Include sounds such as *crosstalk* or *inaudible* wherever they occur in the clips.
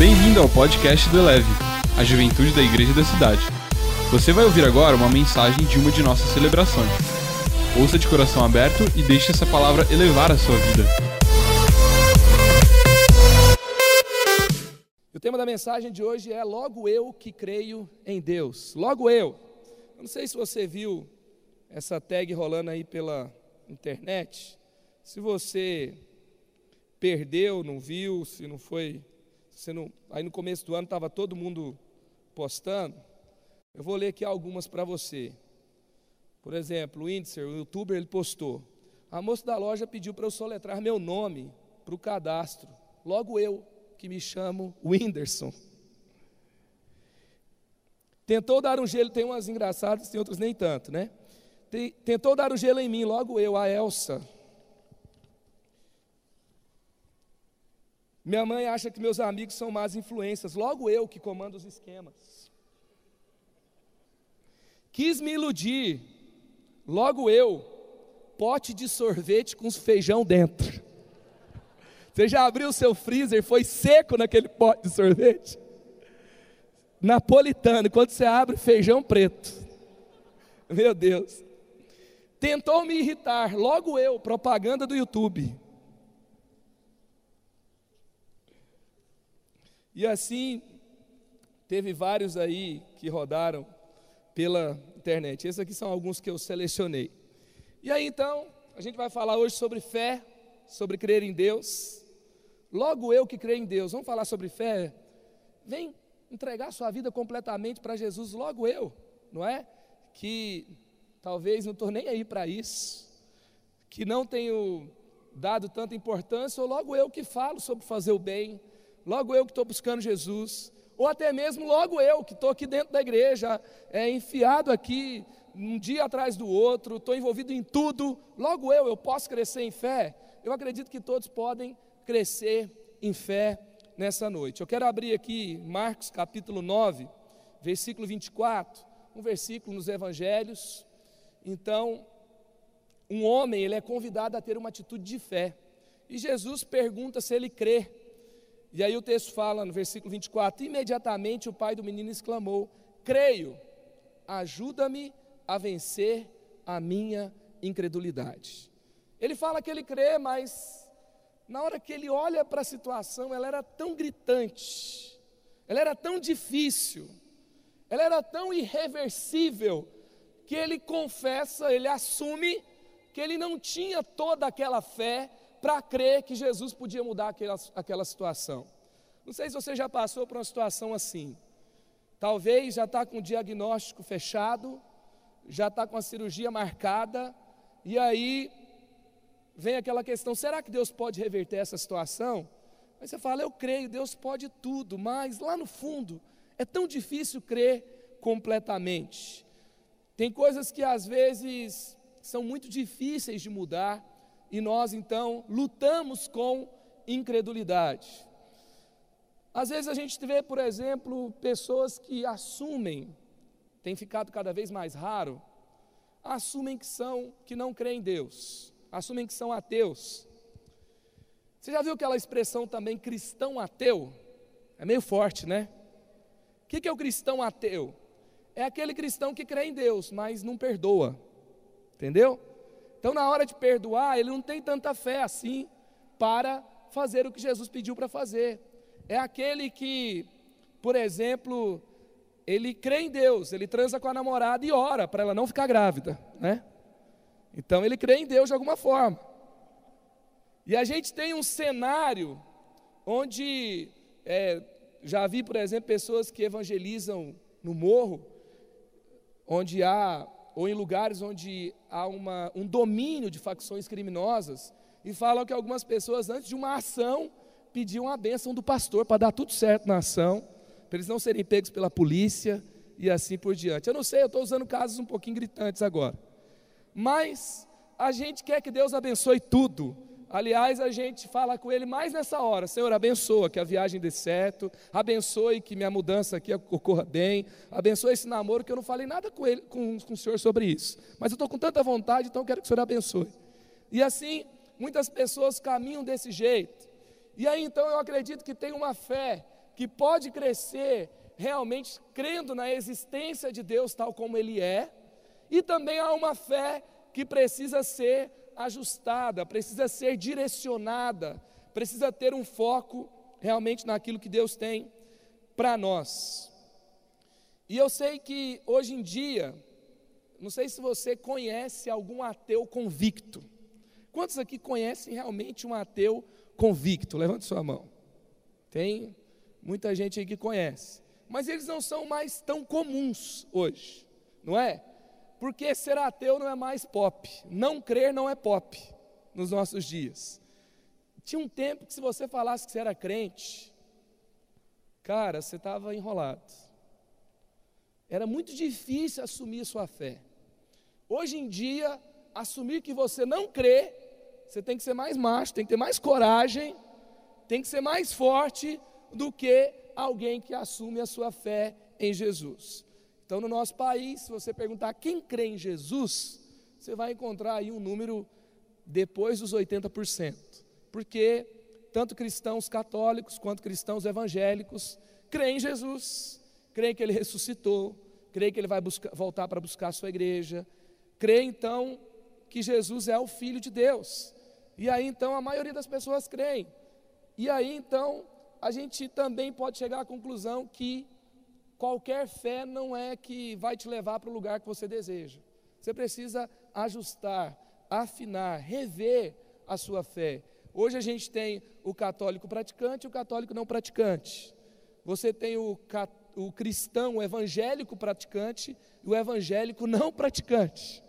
Bem-vindo ao podcast do Eleve, a juventude da igreja da cidade. Você vai ouvir agora uma mensagem de uma de nossas celebrações. Ouça de coração aberto e deixe essa palavra elevar a sua vida. O tema da mensagem de hoje é Logo eu que creio em Deus. Logo eu. Eu não sei se você viu essa tag rolando aí pela internet. Se você perdeu, não viu, se não foi, aí no começo do ano estava todo mundo postando. Eu vou ler aqui algumas para você. Por exemplo, o Índice, o youtuber, ele postou. A moça da loja pediu para eu soletrar meu nome para o cadastro. Logo eu, que me chamo Whindersson. Tentou dar um gelo, tem umas engraçadas, tem outras nem tanto, né? Tentou dar um gelo em mim, logo eu, a Elsa. Minha mãe acha que meus amigos são más influências, logo eu que comando os esquemas. Quis me iludir, logo eu, pote de sorvete com feijão dentro. Você já abriu o seu freezer, foi seco naquele pote de sorvete? Napolitano, quando você abre, feijão preto. Meu Deus. Tentou me irritar, logo eu, propaganda do YouTube. E assim, teve vários aí que rodaram pela internet. Esses aqui são alguns que eu selecionei. E aí então, a gente vai falar hoje sobre fé, sobre crer em Deus. Logo eu que creio em Deus, vamos falar sobre fé? Vem entregar sua vida completamente para Jesus, logo eu, não é? Que talvez não estou nem aí para isso, que não tenho dado tanta importância, ou logo eu que falo sobre fazer o bem, logo eu que estou buscando Jesus, ou até mesmo logo eu que estou aqui dentro da igreja, é, enfiado aqui um dia atrás do outro, estou envolvido em tudo, logo eu, eu posso crescer em fé? Eu acredito que todos podem crescer em fé nessa noite. Eu quero abrir aqui Marcos capítulo 9, versículo 24, um versículo nos evangelhos. Então, um homem, ele é convidado a ter uma atitude de fé. E Jesus pergunta se ele crê. E aí o texto fala no versículo 24: Imediatamente o pai do menino exclamou: Creio, ajuda-me a vencer a minha incredulidade. Ele fala que ele crê, mas na hora que ele olha para a situação, ela era tão gritante, ela era tão difícil, ela era tão irreversível, que ele confessa, ele assume que ele não tinha toda aquela fé para crer que Jesus podia mudar aquela, aquela situação. Não sei se você já passou por uma situação assim. Talvez já está com o diagnóstico fechado, já está com a cirurgia marcada, e aí vem aquela questão: será que Deus pode reverter essa situação? Aí você fala: eu creio, Deus pode tudo, mas lá no fundo é tão difícil crer completamente. Tem coisas que às vezes são muito difíceis de mudar, e nós então lutamos com incredulidade. Às vezes a gente vê, por exemplo, pessoas que assumem, tem ficado cada vez mais raro, assumem que são, que não creem em Deus, assumem que são ateus. Você já viu aquela expressão também cristão ateu? É meio forte, né? O que é o cristão ateu? É aquele cristão que crê em Deus, mas não perdoa. Entendeu? Então, na hora de perdoar, ele não tem tanta fé assim para fazer o que Jesus pediu para fazer. É aquele que, por exemplo, ele crê em Deus, ele transa com a namorada e ora para ela não ficar grávida, né? Então ele crê em Deus de alguma forma. E a gente tem um cenário onde é, já vi, por exemplo, pessoas que evangelizam no morro, onde há ou em lugares onde há uma, um domínio de facções criminosas, e falam que algumas pessoas, antes de uma ação, pediam a bênção do pastor para dar tudo certo na ação, para eles não serem pegos pela polícia e assim por diante. Eu não sei, eu estou usando casos um pouquinho gritantes agora. Mas a gente quer que Deus abençoe tudo, Aliás, a gente fala com ele mais nessa hora: Senhor, abençoa que a viagem dê certo, abençoe que minha mudança aqui ocorra bem, abençoe esse namoro, que eu não falei nada com, ele, com, com o Senhor sobre isso. Mas eu estou com tanta vontade, então quero que o Senhor abençoe. E assim, muitas pessoas caminham desse jeito. E aí então eu acredito que tem uma fé que pode crescer realmente crendo na existência de Deus tal como Ele é, e também há uma fé que precisa ser ajustada, precisa ser direcionada, precisa ter um foco realmente naquilo que Deus tem para nós. E eu sei que hoje em dia, não sei se você conhece algum ateu convicto. Quantos aqui conhecem realmente um ateu convicto? Levante sua mão. Tem muita gente aí que conhece. Mas eles não são mais tão comuns hoje, não é? Porque ser ateu não é mais pop. Não crer não é pop nos nossos dias. Tinha um tempo que se você falasse que você era crente, cara, você estava enrolado. Era muito difícil assumir sua fé. Hoje em dia, assumir que você não crê, você tem que ser mais macho, tem que ter mais coragem, tem que ser mais forte do que alguém que assume a sua fé em Jesus. Então, no nosso país, se você perguntar quem crê em Jesus, você vai encontrar aí um número depois dos 80%. Porque tanto cristãos católicos quanto cristãos evangélicos creem em Jesus, creem que ele *laughs* ressuscitou, creem que ele vai buscar, voltar para buscar a sua igreja, creem então que Jesus é o Filho de Deus. E aí então a maioria das pessoas creem. E aí então a gente também pode chegar à conclusão que qualquer fé não é que vai te levar para o lugar que você deseja. Você precisa ajustar, afinar, rever a sua fé. Hoje a gente tem o católico praticante e o católico não praticante. Você tem o, o cristão o evangélico praticante e o evangélico não praticante.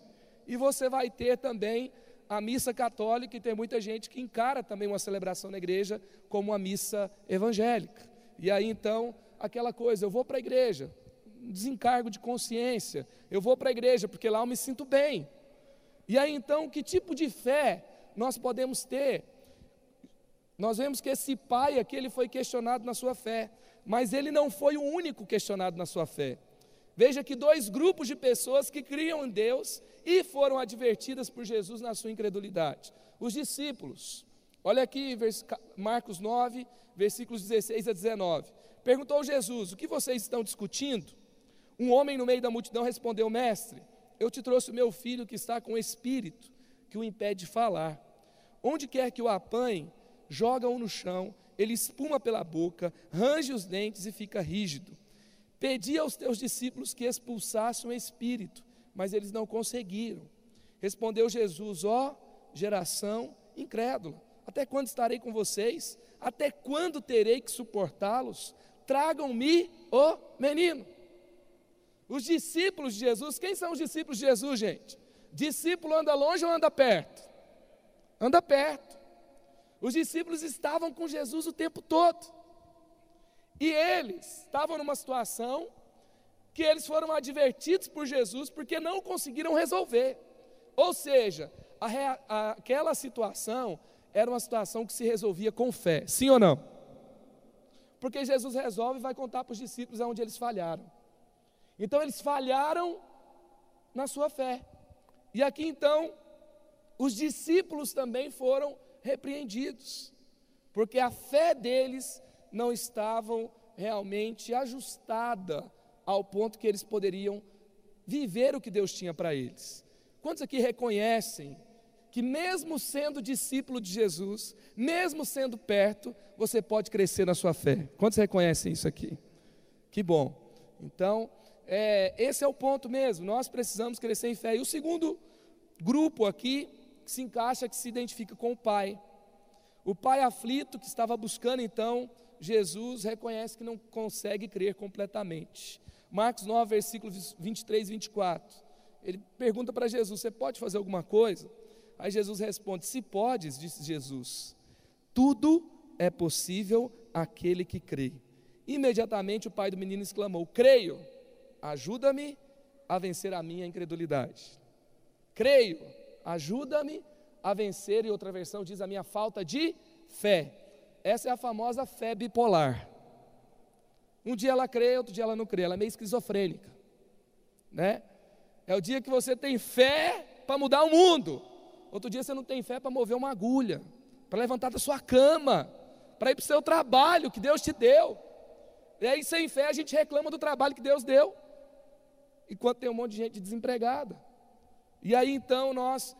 E você vai ter também a missa católica, e tem muita gente que encara também uma celebração na igreja como uma missa evangélica. E aí então aquela coisa, eu vou para a igreja, desencargo de consciência, eu vou para a igreja porque lá eu me sinto bem. E aí então, que tipo de fé nós podemos ter? Nós vemos que esse pai aqui, ele foi questionado na sua fé, mas ele não foi o único questionado na sua fé. Veja que dois grupos de pessoas que criam em Deus e foram advertidas por Jesus na sua incredulidade. Os discípulos, olha aqui, Marcos 9, versículos 16 a 19. Perguntou Jesus: O que vocês estão discutindo? Um homem no meio da multidão respondeu: Mestre, eu te trouxe o meu filho que está com o espírito que o impede de falar. Onde quer que o apanhe, joga-o no chão, ele espuma pela boca, range os dentes e fica rígido. Pedi aos teus discípulos que expulsassem o espírito, mas eles não conseguiram. Respondeu Jesus: Ó geração incrédula, até quando estarei com vocês? Até quando terei que suportá-los? Tragam-me o menino. Os discípulos de Jesus, quem são os discípulos de Jesus, gente? Discípulo anda longe ou anda perto? Anda perto. Os discípulos estavam com Jesus o tempo todo. E eles estavam numa situação que eles foram advertidos por Jesus porque não conseguiram resolver. Ou seja, a, a, aquela situação era uma situação que se resolvia com fé, sim ou não? Porque Jesus resolve e vai contar para os discípulos aonde eles falharam. Então eles falharam na sua fé. E aqui então, os discípulos também foram repreendidos, porque a fé deles não estava realmente ajustada ao ponto que eles poderiam viver o que Deus tinha para eles. Quantos aqui reconhecem que, mesmo sendo discípulo de Jesus, mesmo sendo perto, você pode crescer na sua fé. Quantos reconhecem isso aqui? Que bom. Então, é, esse é o ponto mesmo. Nós precisamos crescer em fé. E o segundo grupo aqui que se encaixa, que se identifica com o pai. O pai aflito que estava buscando então Jesus reconhece que não consegue crer completamente. Marcos 9, versículos 23 e 24. Ele pergunta para Jesus: Você pode fazer alguma coisa? Aí Jesus responde: Se podes, disse Jesus, tudo é possível àquele que crê. Imediatamente o pai do menino exclamou: Creio, ajuda-me a vencer a minha incredulidade. Creio, ajuda-me a vencer, e outra versão diz a minha falta de fé. Essa é a famosa fé bipolar. Um dia ela crê, outro dia ela não crê, ela é meio esquizofrênica, né? É o dia que você tem fé para mudar o mundo, Outro dia você não tem fé para mover uma agulha, para levantar da sua cama, para ir para o seu trabalho que Deus te deu. E aí, sem fé, a gente reclama do trabalho que Deus deu, enquanto tem um monte de gente desempregada. E aí, então, nós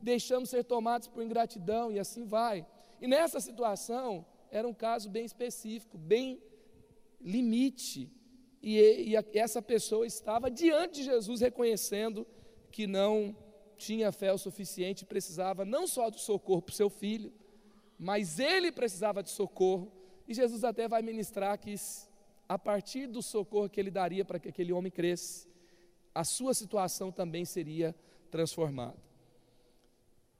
deixamos ser tomados por ingratidão e assim vai. E nessa situação, era um caso bem específico, bem limite. E, e, essa pessoa estava diante de Jesus reconhecendo que não tinha fé o suficiente, precisava não só do socorro para o seu filho, mas ele precisava de socorro. E Jesus até vai ministrar que a partir do socorro que ele daria para que aquele homem cresça, a sua situação também seria transformada.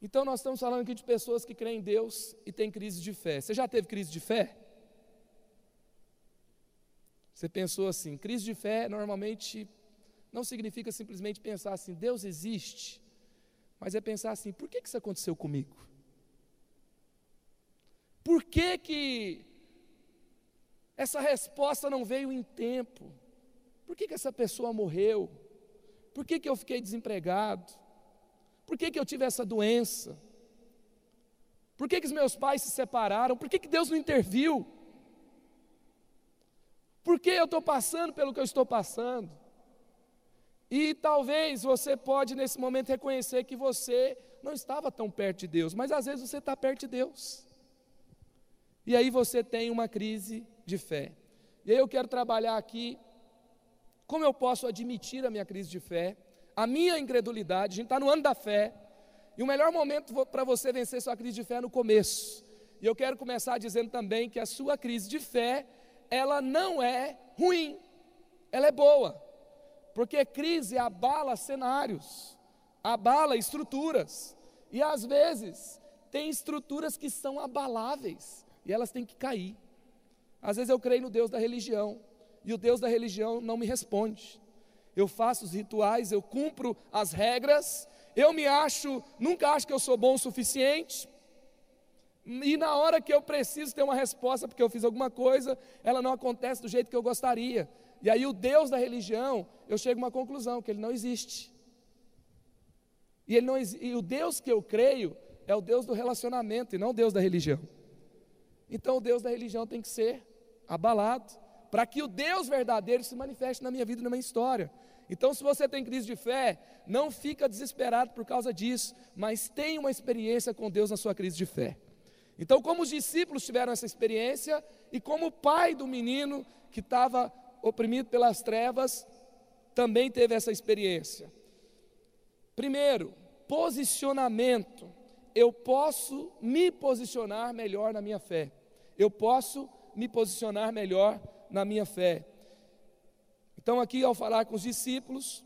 Então nós estamos falando aqui de pessoas que creem em Deus e têm crise de fé. Você já teve crise de fé? Você pensou assim, crise de fé normalmente não significa simplesmente pensar assim, Deus existe, mas é pensar assim, por que, que isso aconteceu comigo? Por que, que essa resposta não veio em tempo? Por que, que essa pessoa morreu? Por que, que eu fiquei desempregado? Por que, que eu tive essa doença? Por que, que os meus pais se separaram? Por que, que Deus não interviu? Por que eu estou passando pelo que eu estou passando? E talvez você pode nesse momento reconhecer que você não estava tão perto de Deus, mas às vezes você está perto de Deus. E aí você tem uma crise de fé. E aí eu quero trabalhar aqui como eu posso admitir a minha crise de fé, a minha incredulidade. A gente está no ano da fé. E o melhor momento para você vencer sua crise de fé é no começo. E eu quero começar dizendo também que a sua crise de fé, ela não é ruim, ela é boa. Porque crise abala cenários, abala estruturas. E às vezes tem estruturas que são abaláveis e elas têm que cair. Às vezes eu creio no Deus da religião e o Deus da religião não me responde. Eu faço os rituais, eu cumpro as regras, eu me acho, nunca acho que eu sou bom o suficiente. E na hora que eu preciso ter uma resposta porque eu fiz alguma coisa, ela não acontece do jeito que eu gostaria. E aí o Deus da religião, eu chego a uma conclusão, que ele não existe. E, ele não, e o Deus que eu creio é o Deus do relacionamento e não o Deus da religião. Então o Deus da religião tem que ser abalado, para que o Deus verdadeiro se manifeste na minha vida e na minha história. Então, se você tem crise de fé, não fica desesperado por causa disso, mas tenha uma experiência com Deus na sua crise de fé. Então, como os discípulos tiveram essa experiência, e como o pai do menino que estava oprimido pelas trevas, também teve essa experiência. Primeiro, posicionamento. Eu posso me posicionar melhor na minha fé. Eu posso me posicionar melhor na minha fé. Então, aqui, ao falar com os discípulos,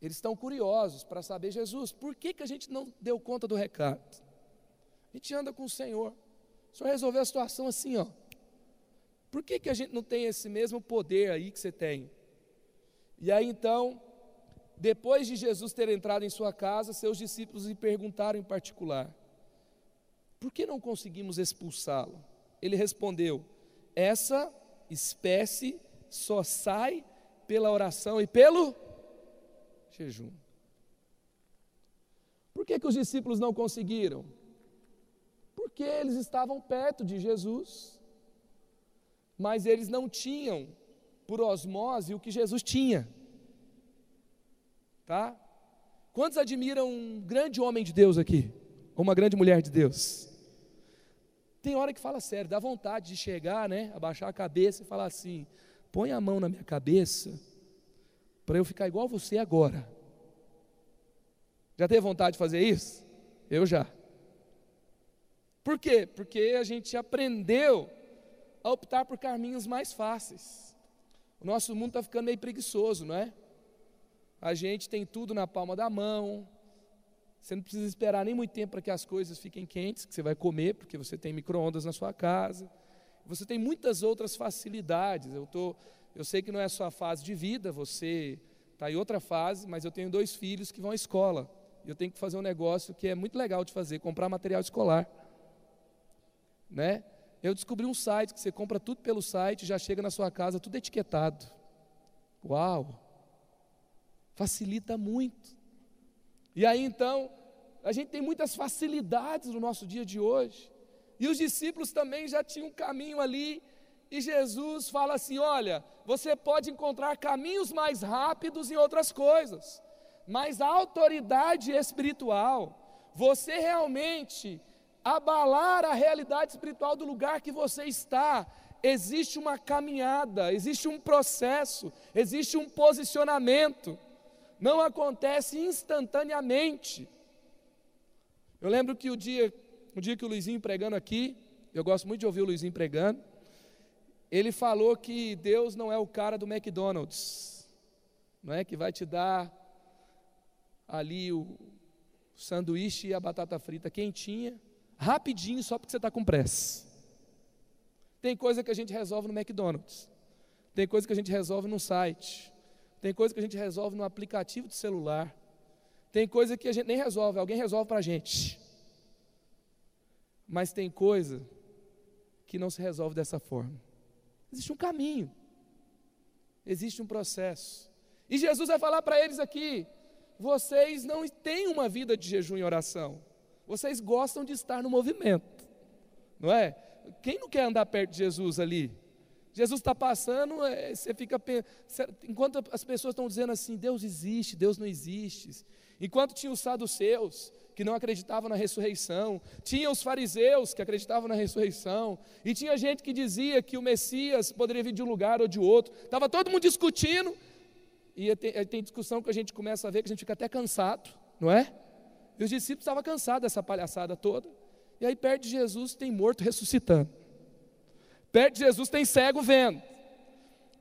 eles estão curiosos para saber, Jesus, por que, que a gente não deu conta do recado? A gente anda com o Senhor. O Senhor resolveu a situação assim, ó. Por que, que a gente não tem esse mesmo poder aí que você tem? E aí então, depois de Jesus ter entrado em sua casa, seus discípulos lhe perguntaram em particular: Por que não conseguimos expulsá-lo? Ele respondeu: Essa espécie só sai pela oração e pelo jejum. Por que, que os discípulos não conseguiram? Porque eles estavam perto de Jesus mas eles não tinham por osmose o que Jesus tinha. Tá? Quantos admiram um grande homem de Deus aqui? Ou uma grande mulher de Deus? Tem hora que fala sério, dá vontade de chegar, né, abaixar a cabeça e falar assim: põe a mão na minha cabeça, para eu ficar igual você agora. Já teve vontade de fazer isso? Eu já. Por quê? Porque a gente aprendeu a optar por caminhos mais fáceis. O nosso mundo está ficando meio preguiçoso, não é? A gente tem tudo na palma da mão. Você não precisa esperar nem muito tempo para que as coisas fiquem quentes, que você vai comer, porque você tem micro-ondas na sua casa. Você tem muitas outras facilidades. Eu, tô, eu sei que não é a sua fase de vida, você está em outra fase, mas eu tenho dois filhos que vão à escola. E eu tenho que fazer um negócio que é muito legal de fazer, comprar material escolar. Né? Eu descobri um site que você compra tudo pelo site, já chega na sua casa tudo etiquetado. Uau! Facilita muito. E aí então, a gente tem muitas facilidades no nosso dia de hoje. E os discípulos também já tinham um caminho ali e Jesus fala assim: olha, você pode encontrar caminhos mais rápidos em outras coisas, mas a autoridade espiritual, você realmente abalar a realidade espiritual do lugar que você está, existe uma caminhada, existe um processo, existe um posicionamento, não acontece instantaneamente. Eu lembro que o dia, o dia que o Luizinho pregando aqui, eu gosto muito de ouvir o Luizinho pregando, ele falou que Deus não é o cara do McDonald's, não é? Que vai te dar ali o sanduíche e a batata frita quentinha, rapidinho, só porque você está com pressa. Tem coisa que a gente resolve no McDonald's, tem coisa que a gente resolve no site, tem coisa que a gente resolve no aplicativo de celular, tem coisa que a gente nem resolve, alguém resolve para a gente. Mas tem coisa que não se resolve dessa forma. Existe um caminho, existe um processo. E Jesus vai falar para eles aqui: vocês não têm uma vida de jejum e oração, vocês gostam de estar no movimento, não é? Quem não quer andar perto de Jesus ali? Jesus está passando, é, você fica enquanto as pessoas estão dizendo assim, Deus existe, Deus não existe. Enquanto tinha os saduceus, que não acreditavam na ressurreição, tinha os fariseus que acreditavam na ressurreição, e tinha gente que dizia que o Messias poderia vir de um lugar ou de outro. Estava todo mundo discutindo, e tem, tem discussão que a gente começa a ver que a gente fica até cansado, não é? E os discípulos estavam cansados dessa palhaçada toda. E aí perto de Jesus tem morto ressuscitando. Perto de Jesus tem cego vendo.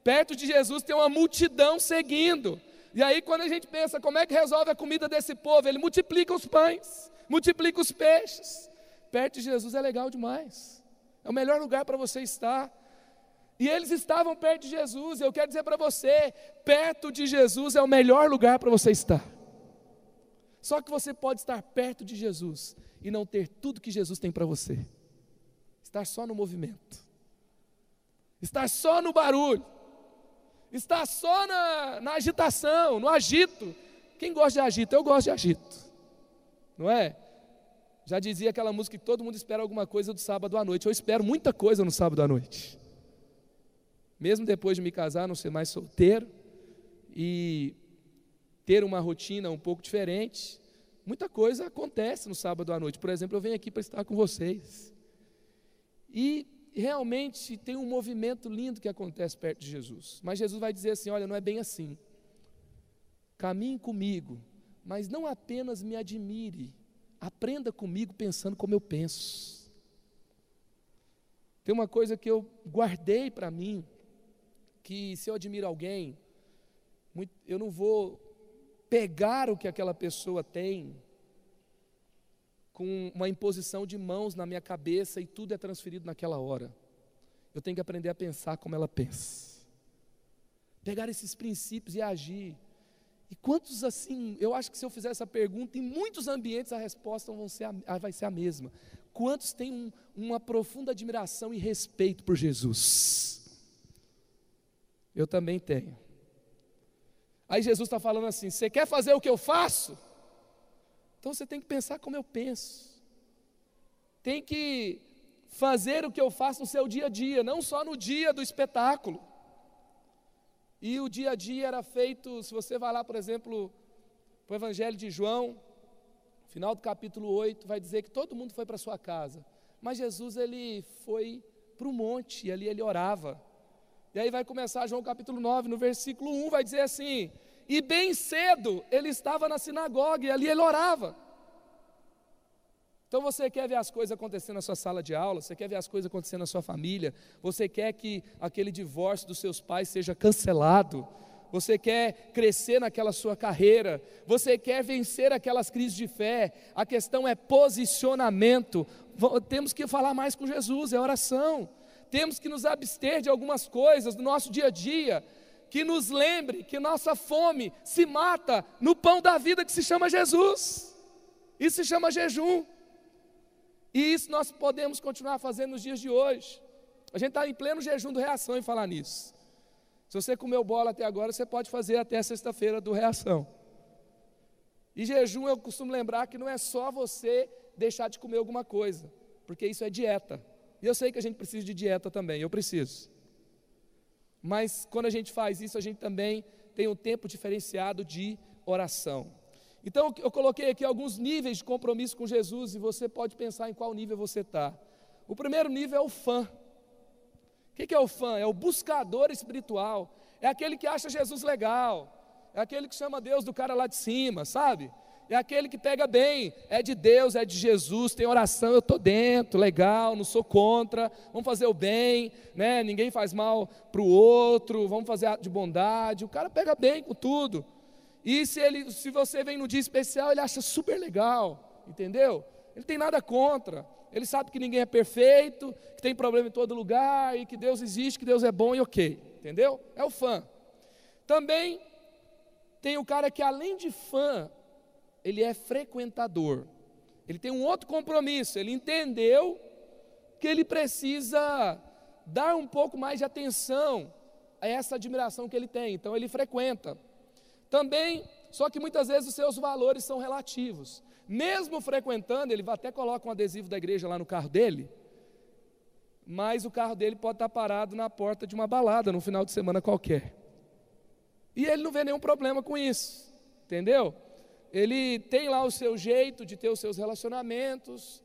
Perto de Jesus tem uma multidão seguindo. E aí, quando a gente pensa como é que resolve a comida desse povo, ele multiplica os pães, multiplica os peixes. Perto de Jesus é legal demais. É o melhor lugar para você estar. E eles estavam perto de Jesus. Eu quero dizer para você: perto de Jesus é o melhor lugar para você estar. Só que você pode estar perto de Jesus e não ter tudo que Jesus tem para você. Estar só no movimento. Estar só no barulho está só na, na agitação, no agito. Quem gosta de agito? Eu gosto de agito, não é? Já dizia aquela música que todo mundo espera alguma coisa do sábado à noite. Eu espero muita coisa no sábado à noite. Mesmo depois de me casar, não ser mais solteiro e ter uma rotina um pouco diferente, muita coisa acontece no sábado à noite. Por exemplo, eu venho aqui para estar com vocês. E realmente tem um movimento lindo que acontece perto de Jesus. Mas Jesus vai dizer assim: olha, não é bem assim. Caminhe comigo, mas não apenas me admire, aprenda comigo pensando como eu penso. Tem uma coisa que eu guardei para mim, que se eu admiro alguém, eu não vou pegar o que aquela pessoa tem com uma imposição de mãos na minha cabeça e tudo é transferido naquela hora. Eu tenho que aprender a pensar como ela pensa. Pegar esses princípios e agir. E quantos assim, eu acho que se eu fizer essa pergunta, em muitos ambientes a resposta ser a, vai ser a mesma. Quantos têm um, uma profunda admiração e respeito por Jesus? Eu também tenho. Aí Jesus está falando assim: você quer fazer o que eu faço? Então você tem que pensar como eu penso. Tem que fazer o que eu faço no seu dia a dia, não só no dia do espetáculo. E o dia a dia era feito, se você vai lá, por exemplo, para o Evangelho de João, final do capítulo 8, vai dizer que todo mundo foi para sua casa. Mas Jesus ele foi para o monte e ali ele orava. E aí vai começar João capítulo 9, no versículo 1, vai dizer assim: e bem cedo ele estava na sinagoga e ali ele orava. Então você quer ver as coisas acontecendo na sua sala de aula, você quer ver as coisas acontecendo na sua família, você quer que aquele divórcio dos seus pais seja cancelado, você quer crescer naquela sua carreira, você quer vencer aquelas crises de fé, a questão é posicionamento. Temos que falar mais com Jesus, é oração. Temos que nos abster de algumas coisas do nosso dia a dia, que nos lembre que nossa fome se mata no pão da vida que se chama Jesus. Isso se chama jejum. E isso nós podemos continuar fazendo nos dias de hoje. A gente está em pleno jejum do reação em falar nisso. Se você comeu bola até agora, você pode fazer até sexta-feira do reação. E jejum eu costumo lembrar que não é só você deixar de comer alguma coisa, porque isso é dieta. E eu sei que a gente precisa de dieta também, eu preciso. mas quando a gente faz isso, a gente também tem um tempo diferenciado de oração. Então, eu coloquei aqui alguns níveis de compromisso com Jesus e você pode pensar em qual nível você está. O primeiro nível é o fã. O que é o fã? É o buscador espiritual. É aquele que acha Jesus legal. É aquele que chama Deus do cara lá de cima, sabe? É aquele que pega bem, é de Deus, é de Jesus, tem oração, eu estou dentro, legal, não sou contra, vamos fazer o bem, né? ninguém faz mal para o outro, vamos fazer ato de bondade. O cara pega bem com tudo. E se, ele, se você vem no dia especial, ele acha super legal, entendeu? Ele tem nada contra. Ele sabe que ninguém é perfeito, que tem problema em todo lugar e que Deus existe, que Deus é bom e ok, entendeu? É o fã. Também tem o cara que além de fã, ele é frequentador. Ele tem um outro compromisso, ele entendeu que ele precisa dar um pouco mais de atenção a essa admiração que ele tem, então ele frequenta. Também, só que muitas vezes os seus valores são relativos. Mesmo frequentando, ele até coloca um adesivo da igreja lá no carro dele, mas o carro dele pode estar parado na porta de uma balada no final de semana qualquer. E ele não vê nenhum problema com isso, entendeu? Ele tem lá o seu jeito de ter os seus relacionamentos,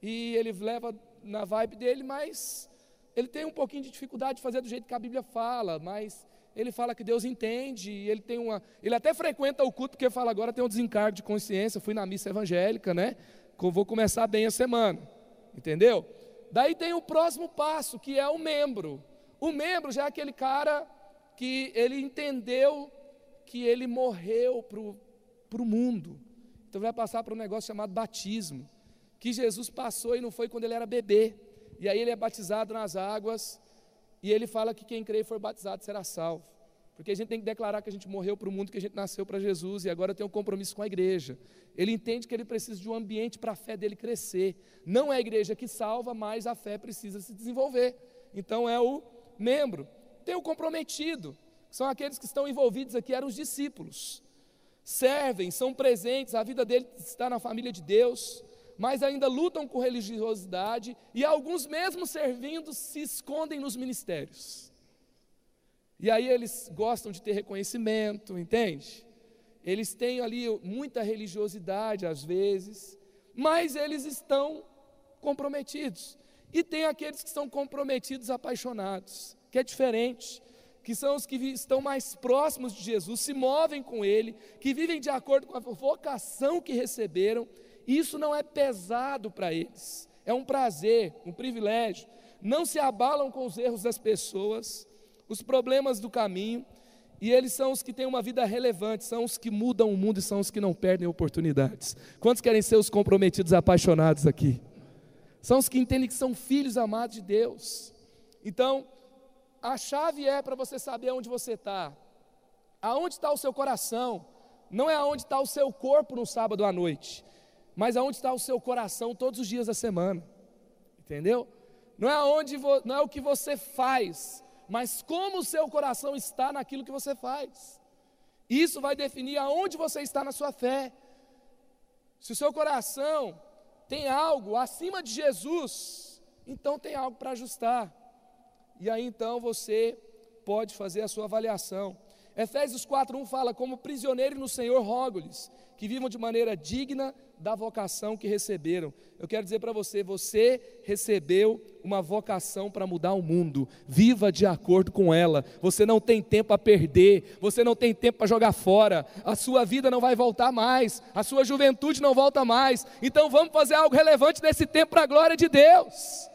e ele leva na vibe dele, mas ele tem um pouquinho de dificuldade de fazer do jeito que a Bíblia fala, mas ele fala que Deus entende, ele tem uma. Ele até frequenta o culto, porque fala, agora tem um desencargo de consciência, fui na missa evangélica, né? Vou começar bem a semana. Entendeu? Daí tem o próximo passo, que é o membro. O membro já é aquele cara que ele entendeu que ele morreu para o mundo. Então vai passar para um negócio chamado batismo, que Jesus passou e não foi quando ele era bebê. E aí ele é batizado nas águas, e ele fala que quem crê e for batizado será salvo. Porque a gente tem que declarar que a gente morreu para o mundo, que a gente nasceu para Jesus e agora tem um compromisso com a igreja. Ele entende que ele precisa de um ambiente para a fé dele crescer. Não é a igreja que salva, mas a fé precisa se desenvolver. Então é o membro. Tem o comprometido, que são aqueles que estão envolvidos aqui, eram os discípulos servem, são presentes, a vida deles está na família de Deus, mas ainda lutam com religiosidade e alguns mesmo servindo se escondem nos ministérios. E aí eles gostam de ter reconhecimento, entende? Eles têm ali muita religiosidade às vezes, mas eles estão comprometidos. E tem aqueles que são comprometidos apaixonados, que é diferente que são os que estão mais próximos de Jesus, se movem com Ele, que vivem de acordo com a vocação que receberam, isso não é pesado para eles, é um prazer, um privilégio. Não se abalam com os erros das pessoas, os problemas do caminho, e eles são os que têm uma vida relevante, são os que mudam o mundo e são os que não perdem oportunidades. Quantos querem ser os comprometidos apaixonados aqui? São os que entendem que são filhos amados de Deus. Então, a chave é para você saber onde você está. Aonde está o seu coração? Não é aonde está o seu corpo no sábado à noite, mas aonde está o seu coração todos os dias da semana. Entendeu? Não é, aonde não é o que você faz, mas como o seu coração está naquilo que você faz. Isso vai definir aonde você está na sua fé. Se o seu coração tem algo acima de Jesus, então tem algo para ajustar. E aí então você pode fazer a sua avaliação. Efésios 4:1 fala: "Como prisioneiros no Senhor, rogo-lhes que vivam de maneira digna da vocação que receberam". Eu quero dizer para você, você recebeu uma vocação para mudar o mundo. Viva de acordo com ela. Você não tem tempo a perder, você não tem tempo para jogar fora. A sua vida não vai voltar mais, a sua juventude não volta mais. Então vamos fazer algo relevante nesse tempo para a glória de Deus.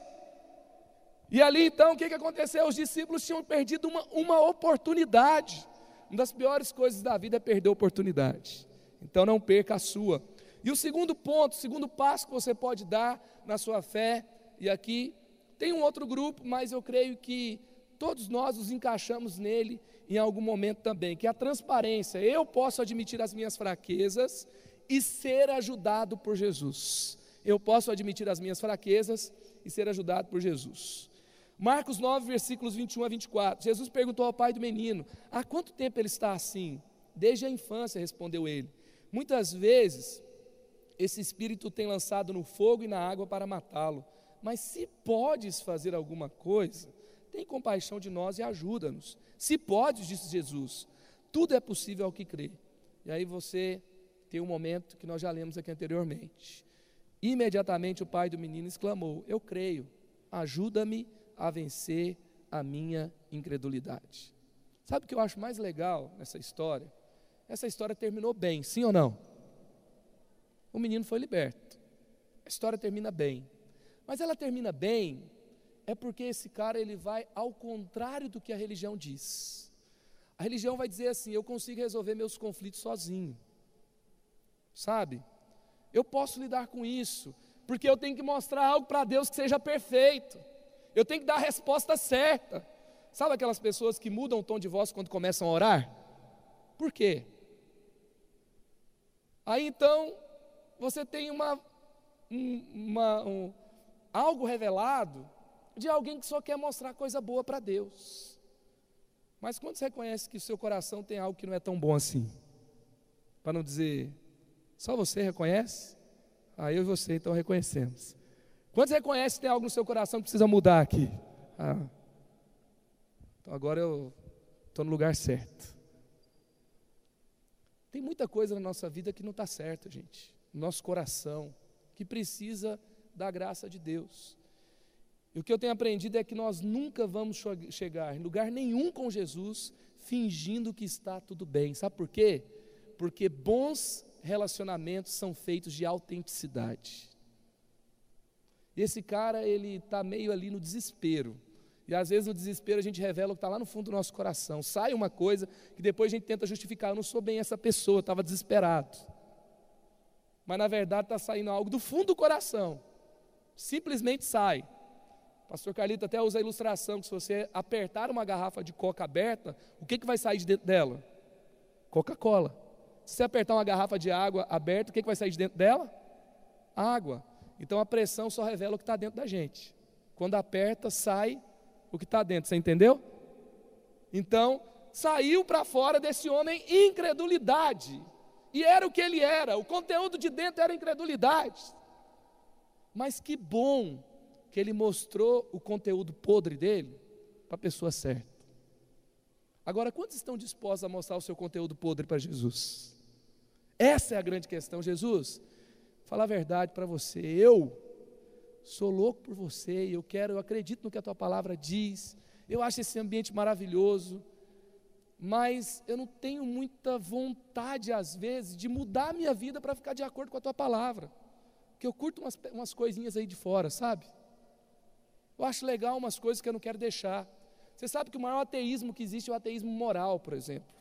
E ali então, o que, que aconteceu? Os discípulos tinham perdido uma, uma oportunidade. Uma das piores coisas da vida é perder oportunidade. Então não perca a sua. E o segundo ponto, o segundo passo que você pode dar na sua fé, e aqui tem um outro grupo, mas eu creio que todos nós nos encaixamos nele em algum momento também, que é a transparência. Eu posso admitir as minhas fraquezas e ser ajudado por Jesus. Eu posso admitir as minhas fraquezas e ser ajudado por Jesus. Marcos 9, versículos 21 a 24. Jesus perguntou ao pai do menino: Há quanto tempo ele está assim? Desde a infância, respondeu ele. Muitas vezes, esse espírito tem lançado no fogo e na água para matá-lo. Mas se podes fazer alguma coisa, tem compaixão de nós e ajuda-nos. Se pode, disse Jesus, tudo é possível ao que crê. E aí você tem um momento que nós já lemos aqui anteriormente. Imediatamente o pai do menino exclamou: Eu creio, ajuda-me a vencer a minha incredulidade. Sabe o que eu acho mais legal nessa história? Essa história terminou bem, sim ou não? O menino foi liberto. A história termina bem. Mas ela termina bem é porque esse cara ele vai ao contrário do que a religião diz. A religião vai dizer assim: eu consigo resolver meus conflitos sozinho. Sabe? Eu posso lidar com isso, porque eu tenho que mostrar algo para Deus que seja perfeito. Eu tenho que dar a resposta certa. Sabe aquelas pessoas que mudam o tom de voz quando começam a orar? Por quê? Aí então, você tem uma, uma um, algo revelado de alguém que só quer mostrar coisa boa para Deus. Mas quando você reconhece que o seu coração tem algo que não é tão bom assim, para não dizer, só você reconhece? Ah, eu e você então reconhecemos. Quantos reconhecem que tem algo no seu coração que precisa mudar aqui? Ah, então agora eu estou no lugar certo. Tem muita coisa na nossa vida que não está certa, gente. No nosso coração, que precisa da graça de Deus. E o que eu tenho aprendido é que nós nunca vamos chegar em lugar nenhum com Jesus fingindo que está tudo bem. Sabe por quê? Porque bons relacionamentos são feitos de autenticidade. Esse cara, ele está meio ali no desespero. E às vezes no desespero a gente revela o que está lá no fundo do nosso coração. Sai uma coisa que depois a gente tenta justificar. Eu não sou bem essa pessoa, estava desesperado. Mas na verdade está saindo algo do fundo do coração. Simplesmente sai. Pastor Carlito até usa a ilustração que se você apertar uma garrafa de coca aberta, o que, que vai sair de dentro dela? Coca-Cola. Se você apertar uma garrafa de água aberta, o que, que vai sair de dentro dela? Água. Então a pressão só revela o que está dentro da gente. Quando aperta, sai o que está dentro. Você entendeu? Então, saiu para fora desse homem incredulidade. E era o que ele era. O conteúdo de dentro era incredulidade. Mas que bom que ele mostrou o conteúdo podre dele para a pessoa certa. Agora, quantos estão dispostos a mostrar o seu conteúdo podre para Jesus? Essa é a grande questão. Jesus, falar a verdade para você, eu sou louco por você eu quero, eu acredito no que a tua palavra diz. Eu acho esse ambiente maravilhoso, mas eu não tenho muita vontade às vezes de mudar a minha vida para ficar de acordo com a tua palavra. Que eu curto umas, umas coisinhas aí de fora, sabe? Eu acho legal umas coisas que eu não quero deixar. Você sabe que o maior ateísmo que existe é o ateísmo moral, por exemplo.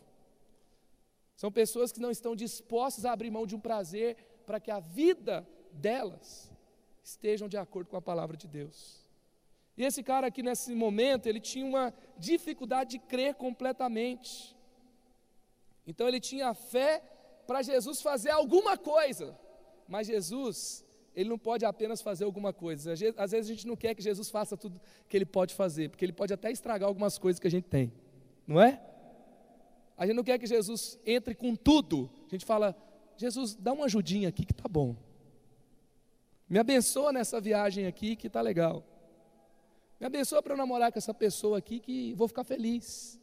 São pessoas que não estão dispostas a abrir mão de um prazer para que a vida delas estejam de acordo com a palavra de Deus. E esse cara aqui, nesse momento, ele tinha uma dificuldade de crer completamente. Então, ele tinha fé para Jesus fazer alguma coisa, mas Jesus, ele não pode apenas fazer alguma coisa. Às vezes a gente não quer que Jesus faça tudo que ele pode fazer, porque ele pode até estragar algumas coisas que a gente tem, não é? A gente não quer que Jesus entre com tudo. A gente fala, Jesus, dá uma ajudinha aqui que tá bom. Me abençoa nessa viagem aqui que tá legal. Me abençoa para eu namorar com essa pessoa aqui que vou ficar feliz.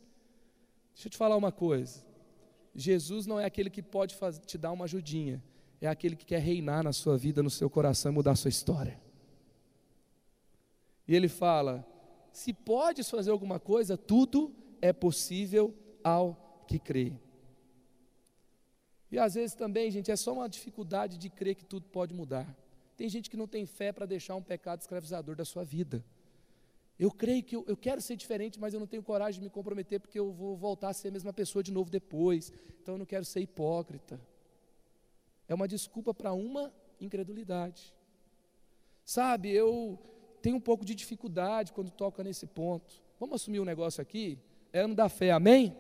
Deixa eu te falar uma coisa. Jesus não é aquele que pode te dar uma ajudinha. É aquele que quer reinar na sua vida, no seu coração e mudar a sua história. E ele fala: se podes fazer alguma coisa, tudo é possível ao que crê. E às vezes também, gente, é só uma dificuldade de crer que tudo pode mudar. Tem gente que não tem fé para deixar um pecado escravizador da sua vida. Eu creio que eu, eu, quero ser diferente, mas eu não tenho coragem de me comprometer porque eu vou voltar a ser a mesma pessoa de novo depois. Então eu não quero ser hipócrita. É uma desculpa para uma incredulidade. Sabe, eu tenho um pouco de dificuldade quando toca nesse ponto. Vamos assumir um negócio aqui? É ano da fé, amém?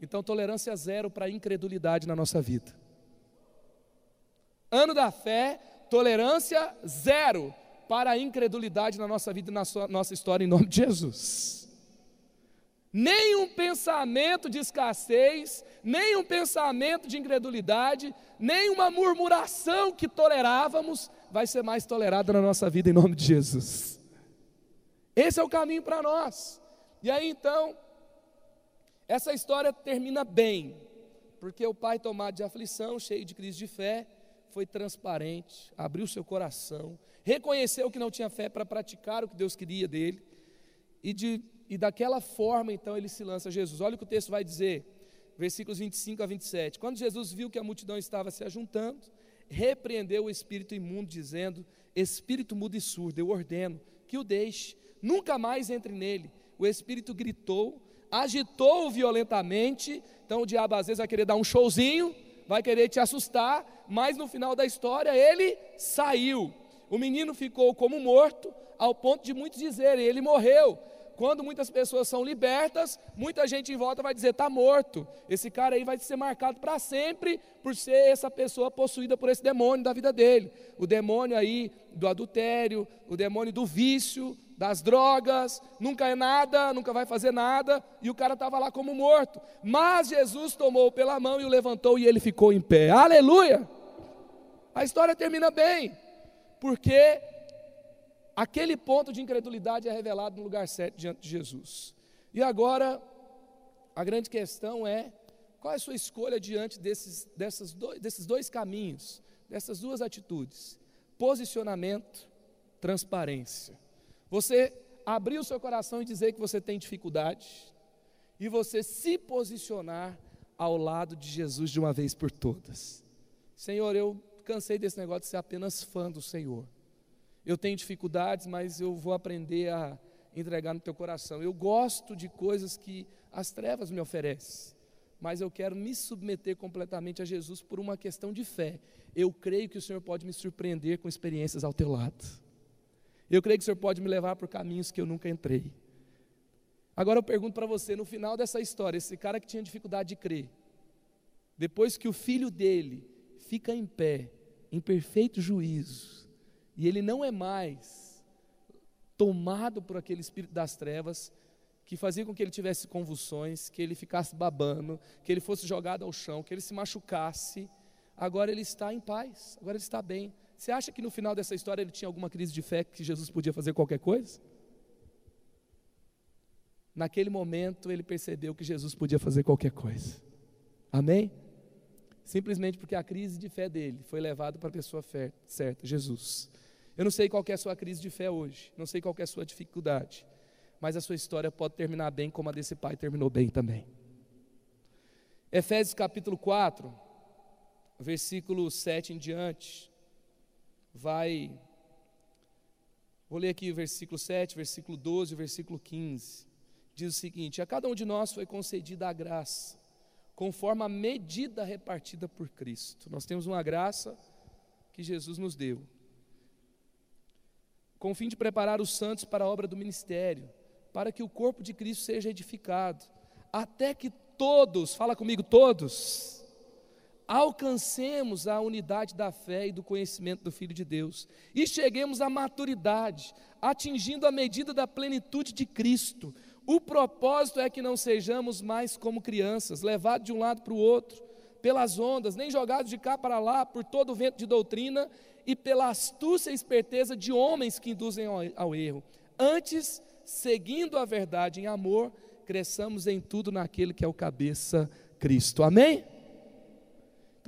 Então, tolerância zero para incredulidade na nossa vida. Ano da fé, tolerância zero para a incredulidade na nossa vida e na sua, nossa história, em nome de Jesus. Nenhum pensamento de escassez, nenhum pensamento de incredulidade, nenhuma murmuração que tolerávamos vai ser mais tolerada na nossa vida em nome de Jesus. Esse é o caminho para nós. E aí então, essa história termina bem, porque o pai, tomado de aflição, cheio de crise de fé, foi transparente, abriu seu coração, reconheceu que não tinha fé para praticar o que Deus queria dele, e, de, e daquela forma então ele se lança a Jesus. Olha o que o texto vai dizer, versículos 25 a 27. Quando Jesus viu que a multidão estava se ajuntando, repreendeu o espírito imundo, dizendo: Espírito mudo e surdo, eu ordeno que o deixe, nunca mais entre nele. O espírito gritou, agitou violentamente. Então o diabo às vezes vai querer dar um showzinho, vai querer te assustar, mas no final da história ele saiu. O menino ficou como morto, ao ponto de muitos dizerem: ele morreu. Quando muitas pessoas são libertas, muita gente em volta vai dizer: está morto. Esse cara aí vai ser marcado para sempre por ser essa pessoa possuída por esse demônio da vida dele. O demônio aí do adultério, o demônio do vício, das drogas, nunca é nada, nunca vai fazer nada, e o cara estava lá como morto. Mas Jesus tomou pela mão e o levantou e ele ficou em pé. Aleluia! A história termina bem, porque aquele ponto de incredulidade é revelado no lugar certo diante de Jesus. E agora, a grande questão é: qual é a sua escolha diante desses, dessas dois, desses dois caminhos, dessas duas atitudes? Posicionamento, transparência. Você abrir o seu coração e dizer que você tem dificuldade, e você se posicionar ao lado de Jesus de uma vez por todas. Senhor, eu cansei desse negócio de ser apenas fã do Senhor. Eu tenho dificuldades, mas eu vou aprender a entregar no teu coração. Eu gosto de coisas que as trevas me oferecem, mas eu quero me submeter completamente a Jesus por uma questão de fé. Eu creio que o Senhor pode me surpreender com experiências ao teu lado. Eu creio que o Senhor pode me levar por caminhos que eu nunca entrei. Agora eu pergunto para você, no final dessa história, esse cara que tinha dificuldade de crer, depois que o filho dele fica em pé, em perfeito juízo, e ele não é mais tomado por aquele espírito das trevas que fazia com que ele tivesse convulsões, que ele ficasse babando, que ele fosse jogado ao chão, que ele se machucasse. Agora ele está em paz, agora ele está bem. Você acha que no final dessa história ele tinha alguma crise de fé que Jesus podia fazer qualquer coisa? Naquele momento ele percebeu que Jesus podia fazer qualquer coisa. Amém? Simplesmente porque a crise de fé dele foi levada para a pessoa certa, Jesus. Eu não sei qual é a sua crise de fé hoje, não sei qual é a sua dificuldade, mas a sua história pode terminar bem como a desse pai terminou bem também. Efésios capítulo 4, versículo 7 em diante, vai. Vou ler aqui o versículo 7, versículo 12, versículo 15. Diz o seguinte: A cada um de nós foi concedida a graça, conforme a medida repartida por Cristo. Nós temos uma graça que Jesus nos deu com o fim de preparar os santos para a obra do ministério, para que o corpo de Cristo seja edificado, até que todos, fala comigo, todos, alcancemos a unidade da fé e do conhecimento do Filho de Deus e cheguemos à maturidade, atingindo a medida da plenitude de Cristo. O propósito é que não sejamos mais como crianças, levados de um lado para o outro, pelas ondas, nem jogados de cá para lá por todo o vento de doutrina e pela astúcia e esperteza de homens que induzem ao, ao erro. Antes, seguindo a verdade em amor, cresçamos em tudo naquele que é o cabeça Cristo. Amém?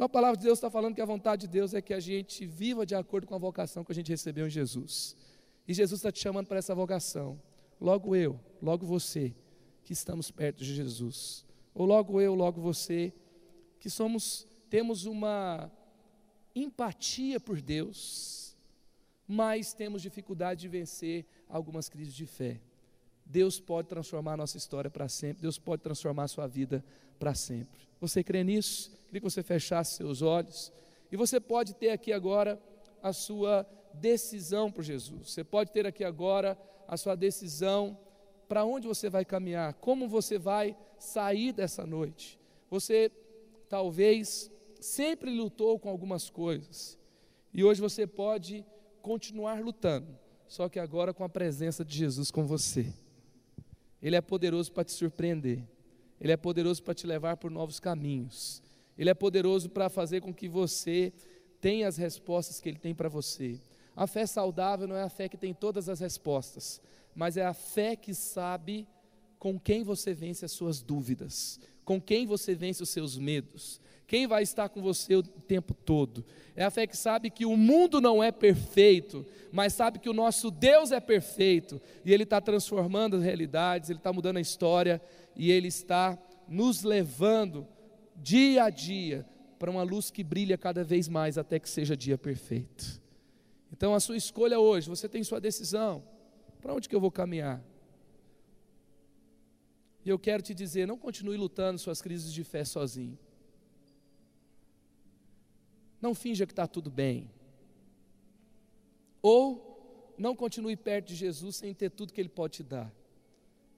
Então a palavra de Deus está falando que a vontade de Deus é que a gente viva de acordo com a vocação que a gente recebeu em Jesus. E Jesus está te chamando para essa vocação. Logo eu, logo você, que estamos perto de Jesus. Ou logo eu, logo você, que somos, temos uma empatia por Deus, mas temos dificuldade de vencer algumas crises de fé. Deus pode transformar a nossa história para sempre, Deus pode transformar a sua vida para sempre. Você crê nisso? Queria que você fechasse seus olhos. E você pode ter aqui agora a sua decisão por Jesus. Você pode ter aqui agora a sua decisão para onde você vai caminhar, como você vai sair dessa noite. Você talvez sempre lutou com algumas coisas. E hoje você pode continuar lutando, só que agora com a presença de Jesus com você. Ele é poderoso para te surpreender. Ele é poderoso para te levar por novos caminhos. Ele é poderoso para fazer com que você tenha as respostas que ele tem para você. A fé saudável não é a fé que tem todas as respostas, mas é a fé que sabe com quem você vence as suas dúvidas, com quem você vence os seus medos, quem vai estar com você o tempo todo. É a fé que sabe que o mundo não é perfeito, mas sabe que o nosso Deus é perfeito e Ele está transformando as realidades, Ele está mudando a história e Ele está nos levando dia a dia para uma luz que brilha cada vez mais até que seja dia perfeito. Então a sua escolha hoje, você tem sua decisão. Para onde que eu vou caminhar? E eu quero te dizer, não continue lutando suas crises de fé sozinho. Não finja que está tudo bem. Ou não continue perto de Jesus sem ter tudo que Ele pode te dar.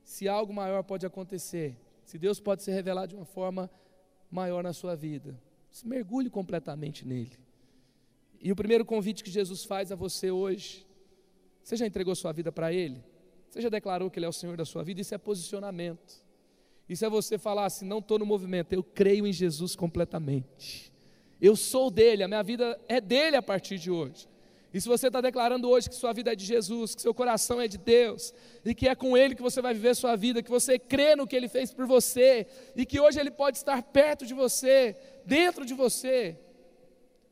Se algo maior pode acontecer, se Deus pode se revelar de uma forma maior na sua vida, se mergulhe completamente nele. E o primeiro convite que Jesus faz a você hoje, você já entregou sua vida para Ele? Você já declarou que Ele é o Senhor da sua vida? Isso é posicionamento. Isso é você falar assim: não estou no movimento, eu creio em Jesus completamente. Eu sou dele, a minha vida é dele a partir de hoje. E se você está declarando hoje que sua vida é de Jesus, que seu coração é de Deus, e que é com Ele que você vai viver sua vida, que você crê no que Ele fez por você, e que hoje Ele pode estar perto de você, dentro de você,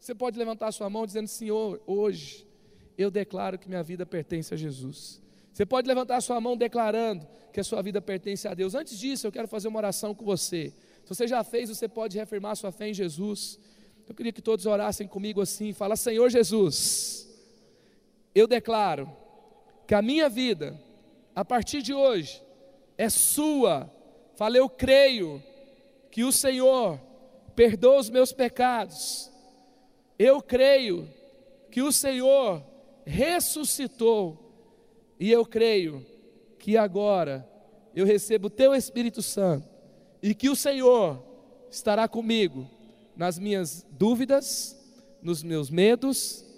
você pode levantar sua mão dizendo: Senhor, hoje eu declaro que minha vida pertence a Jesus. Você pode levantar sua mão declarando que a sua vida pertence a Deus. Antes disso, eu quero fazer uma oração com você. Se você já fez, você pode reafirmar sua fé em Jesus. Eu queria que todos orassem comigo assim: fala, Senhor Jesus eu declaro que a minha vida, a partir de hoje, é sua. Fala, eu creio que o Senhor perdoa os meus pecados. Eu creio que o Senhor ressuscitou. E eu creio que agora eu recebo o teu Espírito Santo e que o Senhor estará comigo nas minhas dúvidas, nos meus medos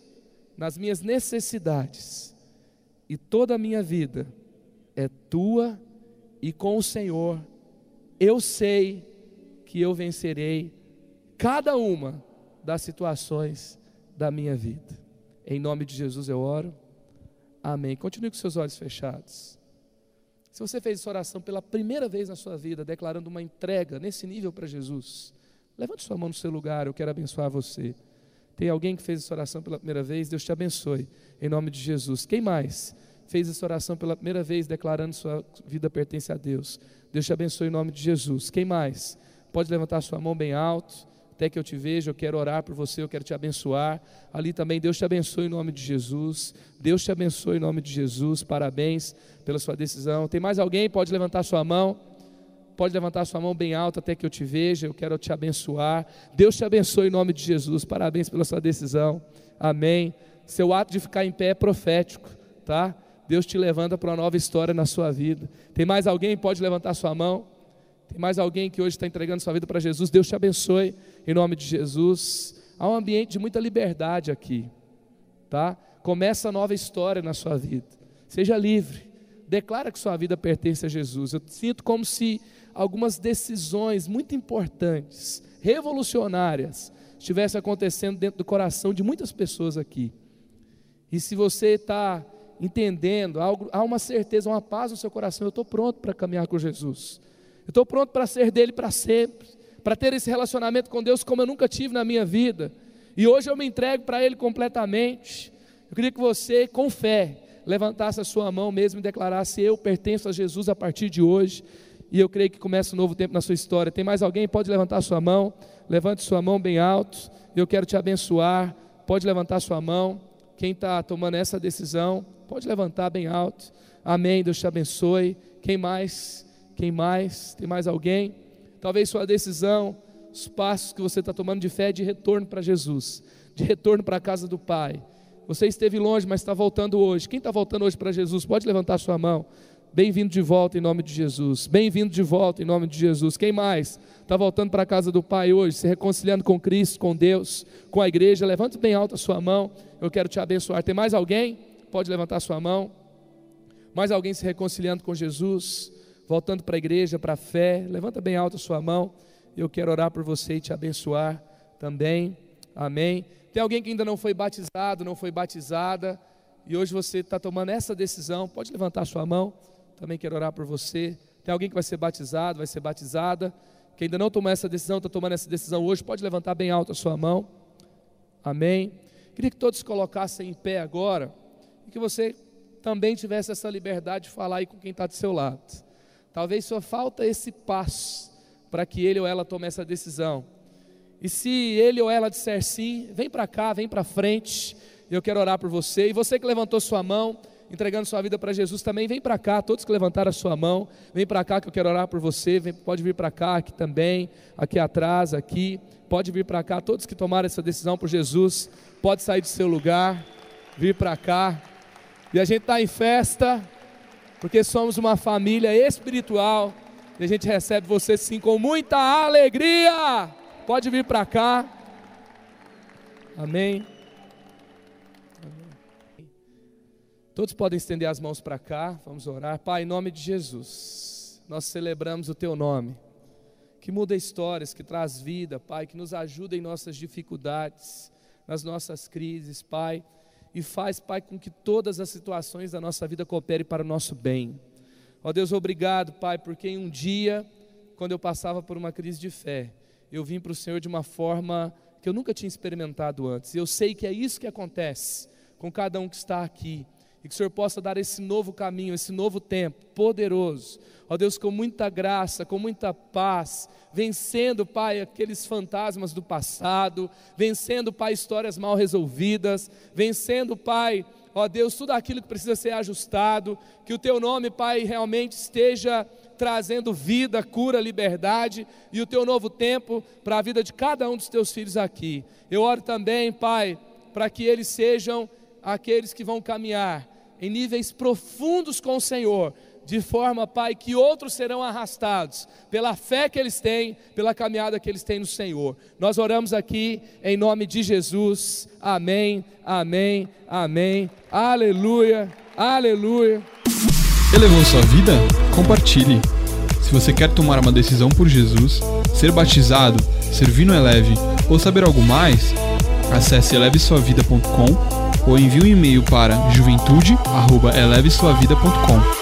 nas minhas necessidades, e toda a minha vida é tua, e com o Senhor eu sei que eu vencerei cada uma das situações da minha vida. Em nome de Jesus eu oro. Amém. Continue com seus olhos fechados. Se você fez essa oração pela primeira vez na sua vida, declarando uma entrega nesse nível para Jesus, levante sua mão no seu lugar, eu quero abençoar você. Tem alguém que fez essa oração pela primeira vez? Deus te abençoe, em nome de Jesus. Quem mais fez essa oração pela primeira vez, declarando sua vida pertence a Deus? Deus te abençoe em nome de Jesus. Quem mais? Pode levantar sua mão bem alto, até que eu te veja. Eu quero orar por você, eu quero te abençoar. Ali também, Deus te abençoe em nome de Jesus. Deus te abençoe em nome de Jesus. Parabéns pela sua decisão. Tem mais alguém? Pode levantar sua mão. Pode levantar sua mão bem alta até que eu te veja. Eu quero te abençoar. Deus te abençoe em nome de Jesus. Parabéns pela sua decisão. Amém. Seu ato de ficar em pé é profético, tá? Deus te levanta para uma nova história na sua vida. Tem mais alguém? Pode levantar sua mão. Tem mais alguém que hoje está entregando sua vida para Jesus? Deus te abençoe em nome de Jesus. Há um ambiente de muita liberdade aqui, tá? Começa a nova história na sua vida. Seja livre. Declara que sua vida pertence a Jesus. Eu sinto como se algumas decisões muito importantes, revolucionárias, estivessem acontecendo dentro do coração de muitas pessoas aqui. E se você está entendendo, há uma certeza, uma paz no seu coração, eu estou pronto para caminhar com Jesus. Eu estou pronto para ser dele para sempre, para ter esse relacionamento com Deus como eu nunca tive na minha vida. E hoje eu me entrego para Ele completamente. Eu queria que você, com fé, levantasse a sua mão mesmo e declarasse: Eu pertenço a Jesus a partir de hoje e eu creio que começa um novo tempo na sua história. Tem mais alguém? Pode levantar sua mão. Levante sua mão bem alto. Eu quero te abençoar. Pode levantar sua mão. Quem está tomando essa decisão, pode levantar bem alto. Amém. Deus te abençoe. Quem mais? Quem mais? Tem mais alguém? Talvez sua decisão, os passos que você está tomando de fé é de retorno para Jesus, de retorno para a casa do Pai. Você esteve longe, mas está voltando hoje. Quem está voltando hoje para Jesus? Pode levantar sua mão. Bem-vindo de volta em nome de Jesus. Bem-vindo de volta em nome de Jesus. Quem mais está voltando para a casa do Pai hoje, se reconciliando com Cristo, com Deus, com a igreja? Levante bem alto a sua mão. Eu quero te abençoar. Tem mais alguém? Pode levantar sua mão. Mais alguém se reconciliando com Jesus, voltando para a igreja, para a fé? Levanta bem alto a sua mão. Eu quero orar por você e te abençoar também. Amém. Tem alguém que ainda não foi batizado, não foi batizada, e hoje você está tomando essa decisão, pode levantar sua mão, também quero orar por você. Tem alguém que vai ser batizado, vai ser batizada, que ainda não tomou essa decisão, está tomando essa decisão hoje, pode levantar bem alto a sua mão. Amém. Queria que todos se colocassem em pé agora e que você também tivesse essa liberdade de falar aí com quem está do seu lado. Talvez só falta esse passo para que ele ou ela tome essa decisão. E se ele ou ela disser sim, vem para cá, vem para frente. Eu quero orar por você. E você que levantou sua mão, entregando sua vida para Jesus também, vem para cá, todos que levantaram a sua mão, vem para cá que eu quero orar por você, vem, pode vir para cá, aqui também, aqui atrás, aqui, pode vir para cá, todos que tomaram essa decisão por Jesus, pode sair do seu lugar, vir para cá, e a gente está em festa, porque somos uma família espiritual, e a gente recebe você sim com muita alegria, pode vir para cá, amém. Todos podem estender as mãos para cá, vamos orar. Pai, em nome de Jesus, nós celebramos o Teu nome, que muda histórias, que traz vida, Pai, que nos ajuda em nossas dificuldades, nas nossas crises, Pai, e faz, Pai, com que todas as situações da nossa vida cooperem para o nosso bem. Ó Deus, obrigado, Pai, porque em um dia, quando eu passava por uma crise de fé, eu vim para o Senhor de uma forma que eu nunca tinha experimentado antes. E eu sei que é isso que acontece com cada um que está aqui e que o Senhor possa dar esse novo caminho, esse novo tempo poderoso. Ó Deus, com muita graça, com muita paz, vencendo, Pai, aqueles fantasmas do passado, vencendo, Pai, histórias mal resolvidas, vencendo, Pai, ó Deus, tudo aquilo que precisa ser ajustado, que o Teu nome, Pai, realmente esteja trazendo vida, cura, liberdade e o Teu novo tempo para a vida de cada um dos Teus filhos aqui. Eu oro também, Pai, para que eles sejam aqueles que vão caminhar em níveis profundos com o Senhor, de forma, Pai, que outros serão arrastados pela fé que eles têm, pela caminhada que eles têm no Senhor. Nós oramos aqui em nome de Jesus. Amém, amém, amém. Aleluia, aleluia. Elevou sua vida? Compartilhe. Se você quer tomar uma decisão por Jesus, ser batizado, servir no Eleve ou saber algo mais, acesse elevesuavida.com ou envie um e-mail para juventude@elevesuavida.com.